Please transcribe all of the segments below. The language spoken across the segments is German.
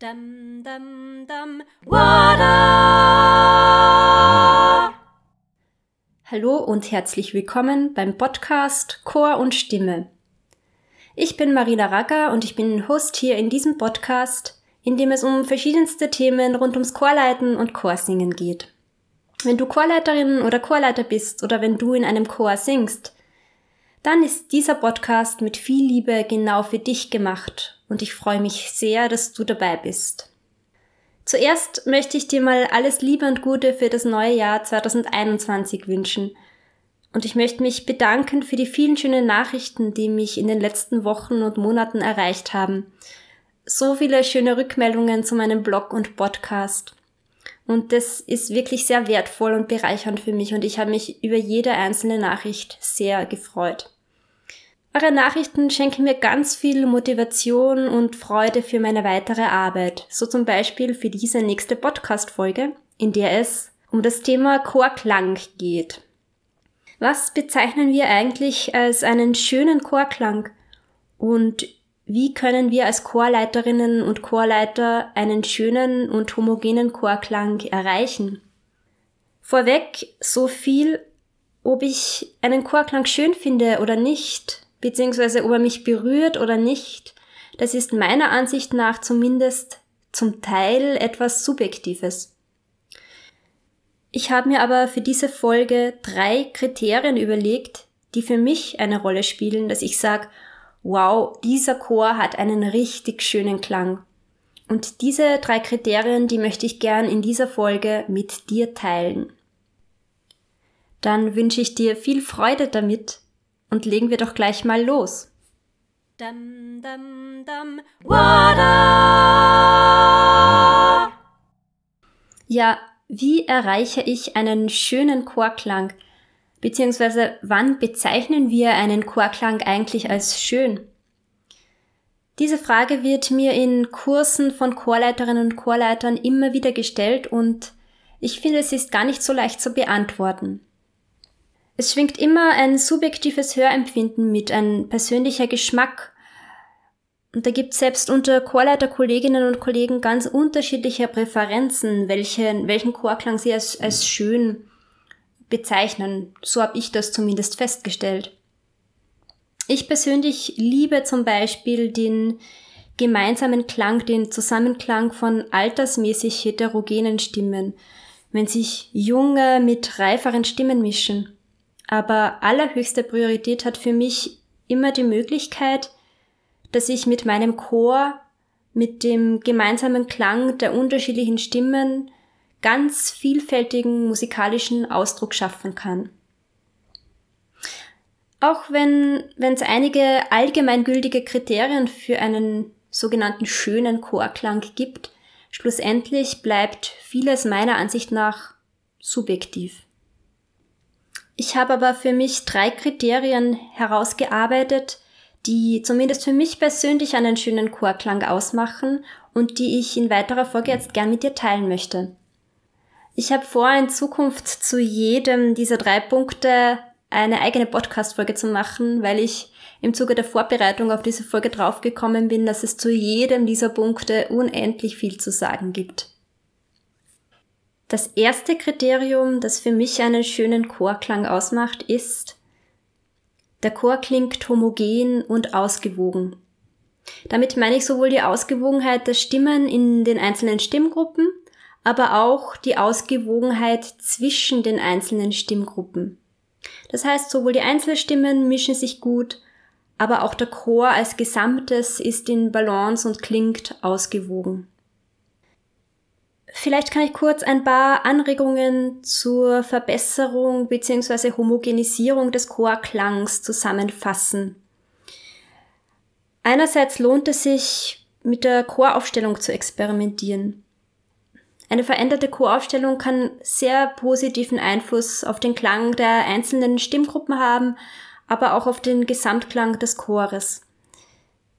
Dum, dum, dum, Wada! Hallo und herzlich willkommen beim Podcast Chor und Stimme. Ich bin Marina Racker und ich bin Host hier in diesem Podcast, in dem es um verschiedenste Themen rund ums Chorleiten und Chorsingen geht. Wenn du Chorleiterin oder Chorleiter bist oder wenn du in einem Chor singst, dann ist dieser Podcast mit viel Liebe genau für dich gemacht und ich freue mich sehr, dass du dabei bist. Zuerst möchte ich dir mal alles Liebe und Gute für das neue Jahr 2021 wünschen. Und ich möchte mich bedanken für die vielen schönen Nachrichten, die mich in den letzten Wochen und Monaten erreicht haben. So viele schöne Rückmeldungen zu meinem Blog und Podcast. Und das ist wirklich sehr wertvoll und bereichernd für mich und ich habe mich über jede einzelne Nachricht sehr gefreut. Eure Nachrichten schenken mir ganz viel Motivation und Freude für meine weitere Arbeit. So zum Beispiel für diese nächste Podcast-Folge, in der es um das Thema Chorklang geht. Was bezeichnen wir eigentlich als einen schönen Chorklang? Und wie können wir als Chorleiterinnen und Chorleiter einen schönen und homogenen Chorklang erreichen? Vorweg so viel, ob ich einen Chorklang schön finde oder nicht, beziehungsweise ob er mich berührt oder nicht, das ist meiner Ansicht nach zumindest zum Teil etwas Subjektives. Ich habe mir aber für diese Folge drei Kriterien überlegt, die für mich eine Rolle spielen, dass ich sage, wow, dieser Chor hat einen richtig schönen Klang. Und diese drei Kriterien, die möchte ich gern in dieser Folge mit dir teilen. Dann wünsche ich dir viel Freude damit und legen wir doch gleich mal los. Dum, dum, dum, ja, wie erreiche ich einen schönen Chorklang? Beziehungsweise wann bezeichnen wir einen Chorklang eigentlich als schön? Diese Frage wird mir in Kursen von Chorleiterinnen und Chorleitern immer wieder gestellt und ich finde, es ist gar nicht so leicht zu beantworten. Es schwingt immer ein subjektives Hörempfinden mit, ein persönlicher Geschmack. Und da gibt es selbst unter Chorleiterkolleginnen und Kollegen ganz unterschiedliche Präferenzen, welchen, welchen Chorklang sie als, als schön bezeichnen. So habe ich das zumindest festgestellt. Ich persönlich liebe zum Beispiel den gemeinsamen Klang, den Zusammenklang von altersmäßig heterogenen Stimmen, wenn sich junge mit reiferen Stimmen mischen. Aber allerhöchste Priorität hat für mich immer die Möglichkeit, dass ich mit meinem Chor, mit dem gemeinsamen Klang der unterschiedlichen Stimmen ganz vielfältigen musikalischen Ausdruck schaffen kann. Auch wenn es einige allgemeingültige Kriterien für einen sogenannten schönen Chorklang gibt, schlussendlich bleibt vieles meiner Ansicht nach subjektiv. Ich habe aber für mich drei Kriterien herausgearbeitet, die zumindest für mich persönlich einen schönen Chorklang ausmachen und die ich in weiterer Folge jetzt gern mit dir teilen möchte. Ich habe vor, in Zukunft zu jedem dieser drei Punkte eine eigene Podcast-Folge zu machen, weil ich im Zuge der Vorbereitung auf diese Folge draufgekommen bin, dass es zu jedem dieser Punkte unendlich viel zu sagen gibt. Das erste Kriterium, das für mich einen schönen Chorklang ausmacht, ist, der Chor klingt homogen und ausgewogen. Damit meine ich sowohl die Ausgewogenheit der Stimmen in den einzelnen Stimmgruppen, aber auch die Ausgewogenheit zwischen den einzelnen Stimmgruppen. Das heißt, sowohl die Einzelstimmen mischen sich gut, aber auch der Chor als Gesamtes ist in Balance und klingt ausgewogen. Vielleicht kann ich kurz ein paar Anregungen zur Verbesserung bzw. Homogenisierung des Chorklangs zusammenfassen. Einerseits lohnt es sich, mit der Choraufstellung zu experimentieren. Eine veränderte Choraufstellung kann sehr positiven Einfluss auf den Klang der einzelnen Stimmgruppen haben, aber auch auf den Gesamtklang des Chores.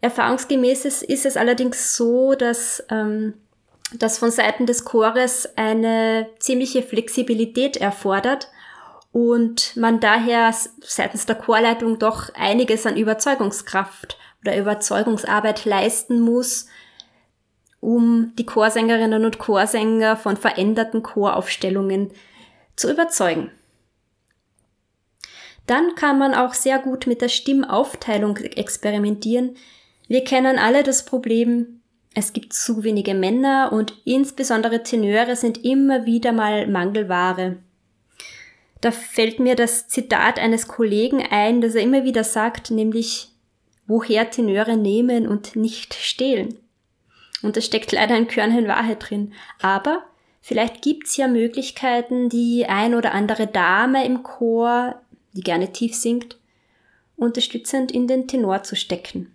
Erfahrungsgemäß ist es allerdings so, dass ähm, das von Seiten des Chores eine ziemliche Flexibilität erfordert und man daher seitens der Chorleitung doch einiges an Überzeugungskraft oder Überzeugungsarbeit leisten muss, um die Chorsängerinnen und Chorsänger von veränderten Choraufstellungen zu überzeugen. Dann kann man auch sehr gut mit der Stimmaufteilung experimentieren. Wir kennen alle das Problem, es gibt zu wenige Männer und insbesondere Tenöre sind immer wieder mal Mangelware. Da fällt mir das Zitat eines Kollegen ein, das er immer wieder sagt, nämlich, woher Tenöre nehmen und nicht stehlen. Und da steckt leider ein Körnchen Wahrheit drin. Aber vielleicht gibt's ja Möglichkeiten, die ein oder andere Dame im Chor, die gerne tief singt, unterstützend in den Tenor zu stecken.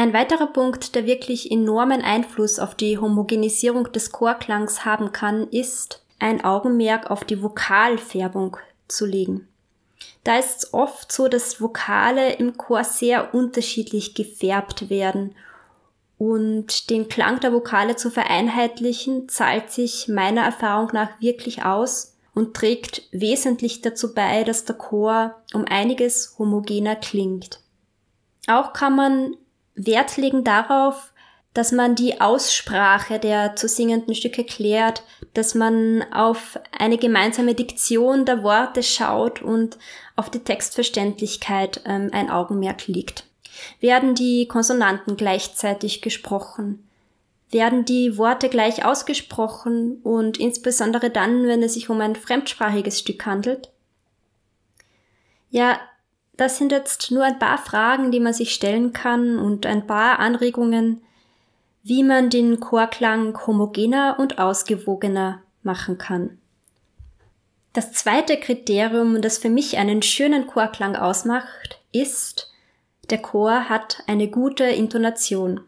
Ein weiterer Punkt, der wirklich enormen Einfluss auf die Homogenisierung des Chorklangs haben kann, ist, ein Augenmerk auf die Vokalfärbung zu legen. Da ist es oft so, dass Vokale im Chor sehr unterschiedlich gefärbt werden und den Klang der Vokale zu vereinheitlichen, zahlt sich meiner Erfahrung nach wirklich aus und trägt wesentlich dazu bei, dass der Chor um einiges homogener klingt. Auch kann man Wert legen darauf, dass man die Aussprache der zu singenden Stücke klärt, dass man auf eine gemeinsame Diktion der Worte schaut und auf die Textverständlichkeit ähm, ein Augenmerk legt. Werden die Konsonanten gleichzeitig gesprochen? Werden die Worte gleich ausgesprochen und insbesondere dann, wenn es sich um ein fremdsprachiges Stück handelt? Ja, das sind jetzt nur ein paar Fragen, die man sich stellen kann und ein paar Anregungen, wie man den Chorklang homogener und ausgewogener machen kann. Das zweite Kriterium, das für mich einen schönen Chorklang ausmacht, ist, der Chor hat eine gute Intonation.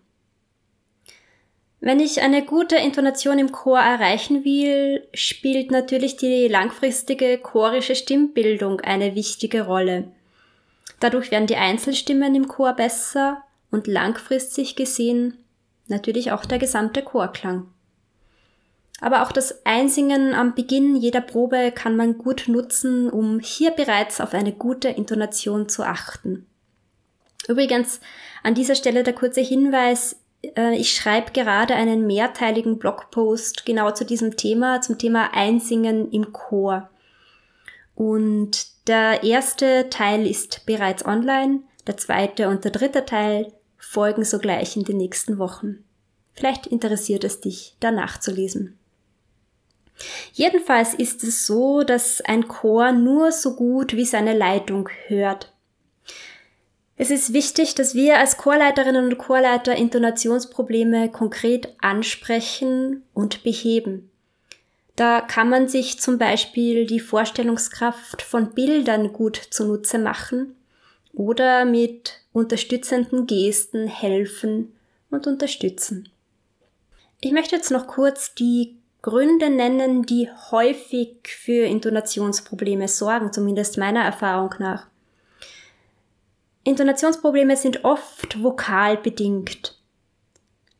Wenn ich eine gute Intonation im Chor erreichen will, spielt natürlich die langfristige chorische Stimmbildung eine wichtige Rolle. Dadurch werden die Einzelstimmen im Chor besser und langfristig gesehen natürlich auch der gesamte Chorklang. Aber auch das Einsingen am Beginn jeder Probe kann man gut nutzen, um hier bereits auf eine gute Intonation zu achten. Übrigens, an dieser Stelle der kurze Hinweis, äh, ich schreibe gerade einen mehrteiligen Blogpost genau zu diesem Thema, zum Thema Einsingen im Chor. Und der erste Teil ist bereits online, der zweite und der dritte Teil folgen sogleich in den nächsten Wochen. Vielleicht interessiert es dich, da nachzulesen. Jedenfalls ist es so, dass ein Chor nur so gut wie seine Leitung hört. Es ist wichtig, dass wir als Chorleiterinnen und Chorleiter Intonationsprobleme konkret ansprechen und beheben. Da kann man sich zum Beispiel die Vorstellungskraft von Bildern gut zunutze machen oder mit unterstützenden Gesten helfen und unterstützen. Ich möchte jetzt noch kurz die Gründe nennen, die häufig für Intonationsprobleme sorgen, zumindest meiner Erfahrung nach. Intonationsprobleme sind oft vokalbedingt.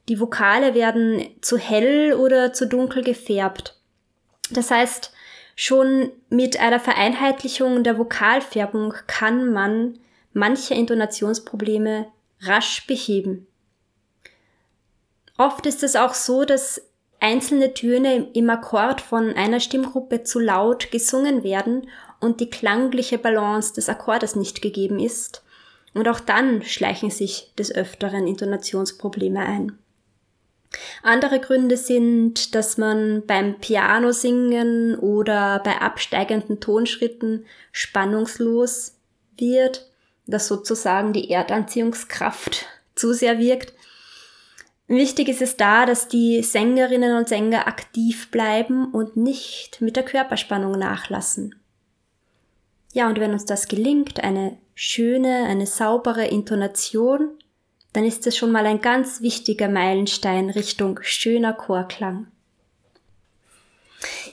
Die Vokale werden zu hell oder zu dunkel gefärbt. Das heißt, schon mit einer Vereinheitlichung der Vokalfärbung kann man manche Intonationsprobleme rasch beheben. Oft ist es auch so, dass einzelne Töne im Akkord von einer Stimmgruppe zu laut gesungen werden und die klangliche Balance des Akkordes nicht gegeben ist. Und auch dann schleichen sich des Öfteren Intonationsprobleme ein. Andere Gründe sind, dass man beim Piano singen oder bei absteigenden Tonschritten spannungslos wird dass sozusagen die Erdanziehungskraft zu sehr wirkt. Wichtig ist es da, dass die Sängerinnen und Sänger aktiv bleiben und nicht mit der Körperspannung nachlassen. Ja, und wenn uns das gelingt, eine schöne, eine saubere Intonation, dann ist es schon mal ein ganz wichtiger Meilenstein Richtung schöner Chorklang.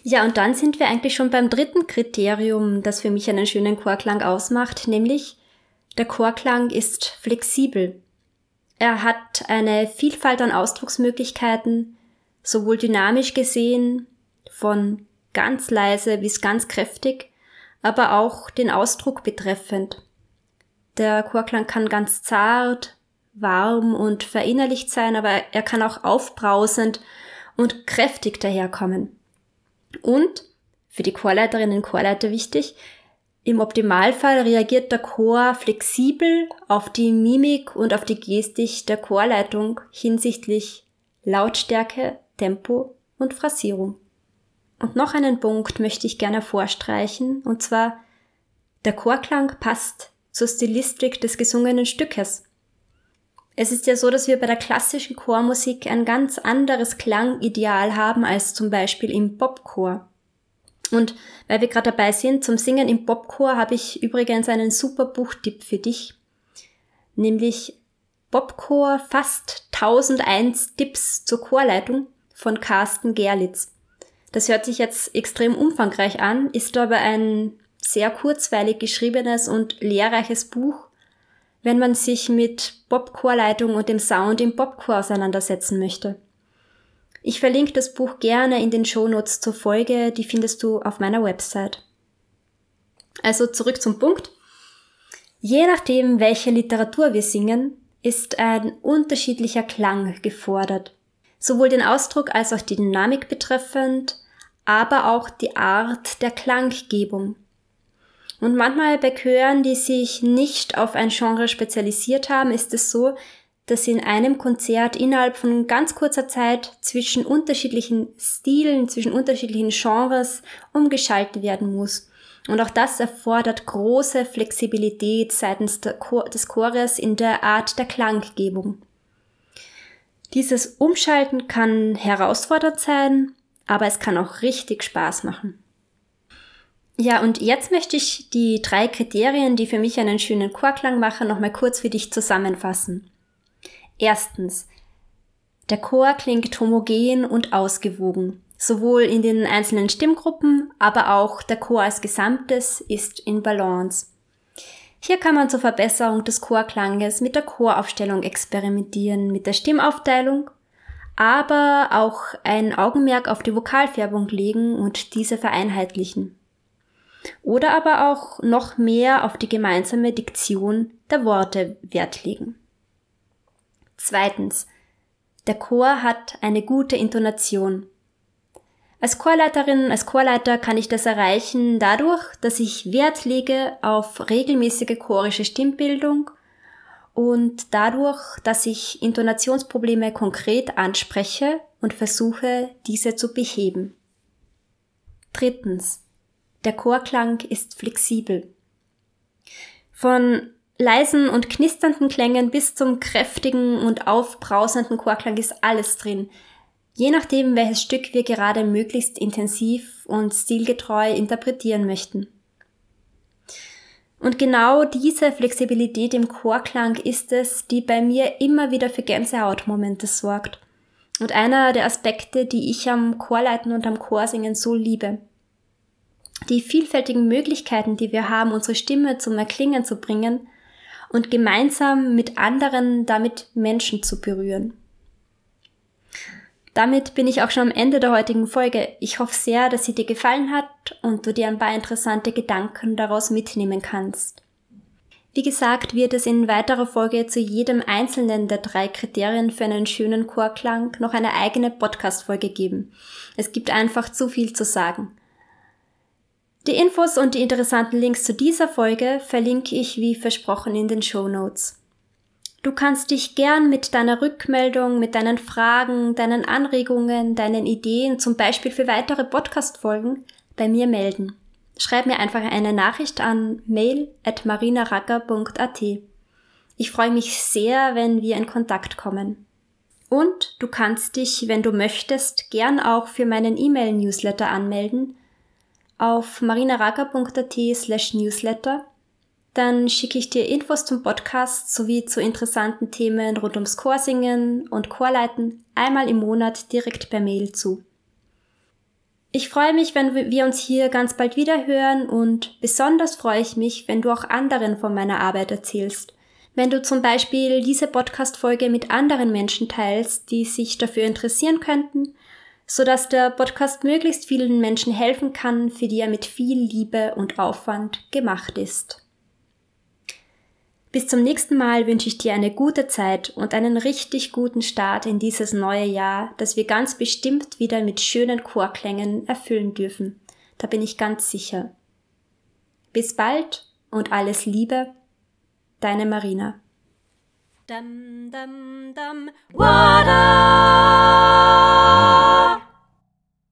Ja, und dann sind wir eigentlich schon beim dritten Kriterium, das für mich einen schönen Chorklang ausmacht, nämlich der Chorklang ist flexibel. Er hat eine Vielfalt an Ausdrucksmöglichkeiten, sowohl dynamisch gesehen, von ganz leise bis ganz kräftig, aber auch den Ausdruck betreffend. Der Chorklang kann ganz zart, warm und verinnerlicht sein, aber er kann auch aufbrausend und kräftig daherkommen. Und, für die Chorleiterinnen und Chorleiter wichtig, im Optimalfall reagiert der Chor flexibel auf die Mimik und auf die Gestik der Chorleitung hinsichtlich Lautstärke, Tempo und Phrasierung. Und noch einen Punkt möchte ich gerne vorstreichen, und zwar der Chorklang passt zur Stilistik des gesungenen Stückes. Es ist ja so, dass wir bei der klassischen Chormusik ein ganz anderes Klangideal haben als zum Beispiel im Popchor. Und weil wir gerade dabei sind zum Singen im Popchor, habe ich übrigens einen super Buchtipp für dich, nämlich Popchor fast 1001 Tipps zur Chorleitung von Carsten Gerlitz. Das hört sich jetzt extrem umfangreich an, ist aber ein sehr kurzweilig geschriebenes und lehrreiches Buch, wenn man sich mit Popchorleitung und dem Sound im Popchor auseinandersetzen möchte. Ich verlinke das Buch gerne in den Shownotes zur Folge, die findest du auf meiner Website. Also zurück zum Punkt. Je nachdem, welche Literatur wir singen, ist ein unterschiedlicher Klang gefordert. Sowohl den Ausdruck als auch die Dynamik betreffend, aber auch die Art der Klanggebung. Und manchmal bei Chören, die sich nicht auf ein Genre spezialisiert haben, ist es so, dass in einem Konzert innerhalb von ganz kurzer Zeit zwischen unterschiedlichen Stilen, zwischen unterschiedlichen Genres umgeschaltet werden muss. Und auch das erfordert große Flexibilität seitens des Chores in der Art der Klanggebung. Dieses Umschalten kann herausfordernd sein, aber es kann auch richtig Spaß machen. Ja, und jetzt möchte ich die drei Kriterien, die für mich einen schönen Chorklang machen, nochmal kurz für dich zusammenfassen. Erstens. Der Chor klingt homogen und ausgewogen. Sowohl in den einzelnen Stimmgruppen, aber auch der Chor als Gesamtes ist in Balance. Hier kann man zur Verbesserung des Chorklanges mit der Choraufstellung experimentieren, mit der Stimmaufteilung, aber auch ein Augenmerk auf die Vokalfärbung legen und diese vereinheitlichen. Oder aber auch noch mehr auf die gemeinsame Diktion der Worte Wert legen. Zweitens. Der Chor hat eine gute Intonation. Als Chorleiterin, als Chorleiter kann ich das erreichen dadurch, dass ich Wert lege auf regelmäßige chorische Stimmbildung und dadurch, dass ich Intonationsprobleme konkret anspreche und versuche, diese zu beheben. Drittens. Der Chorklang ist flexibel. Von leisen und knisternden Klängen bis zum kräftigen und aufbrausenden Chorklang ist alles drin. Je nachdem, welches Stück wir gerade möglichst intensiv und stilgetreu interpretieren möchten. Und genau diese Flexibilität im Chorklang ist es, die bei mir immer wieder für Gänsehautmomente sorgt. Und einer der Aspekte, die ich am Chorleiten und am Chorsingen so liebe die vielfältigen Möglichkeiten, die wir haben, unsere Stimme zum Erklingen zu bringen und gemeinsam mit anderen damit Menschen zu berühren. Damit bin ich auch schon am Ende der heutigen Folge. Ich hoffe sehr, dass sie dir gefallen hat und du dir ein paar interessante Gedanken daraus mitnehmen kannst. Wie gesagt, wird es in weiterer Folge zu jedem einzelnen der drei Kriterien für einen schönen Chorklang noch eine eigene Podcast-Folge geben. Es gibt einfach zu viel zu sagen. Die Infos und die interessanten Links zu dieser Folge verlinke ich wie versprochen in den Show Notes. Du kannst dich gern mit deiner Rückmeldung, mit deinen Fragen, deinen Anregungen, deinen Ideen, zum Beispiel für weitere Podcast-Folgen, bei mir melden. Schreib mir einfach eine Nachricht an mail at marinaracker.at. Ich freue mich sehr, wenn wir in Kontakt kommen. Und du kannst dich, wenn du möchtest, gern auch für meinen E-Mail-Newsletter anmelden, auf marinaraga.at slash newsletter. Dann schicke ich dir Infos zum Podcast sowie zu interessanten Themen rund ums Chorsingen und Chorleiten einmal im Monat direkt per Mail zu. Ich freue mich, wenn wir uns hier ganz bald wieder hören und besonders freue ich mich, wenn du auch anderen von meiner Arbeit erzählst. Wenn du zum Beispiel diese Podcast-Folge mit anderen Menschen teilst, die sich dafür interessieren könnten sodass der Podcast möglichst vielen Menschen helfen kann, für die er mit viel Liebe und Aufwand gemacht ist. Bis zum nächsten Mal wünsche ich dir eine gute Zeit und einen richtig guten Start in dieses neue Jahr, das wir ganz bestimmt wieder mit schönen Chorklängen erfüllen dürfen. Da bin ich ganz sicher. Bis bald und alles Liebe, deine Marina. Dum dum dum. wada.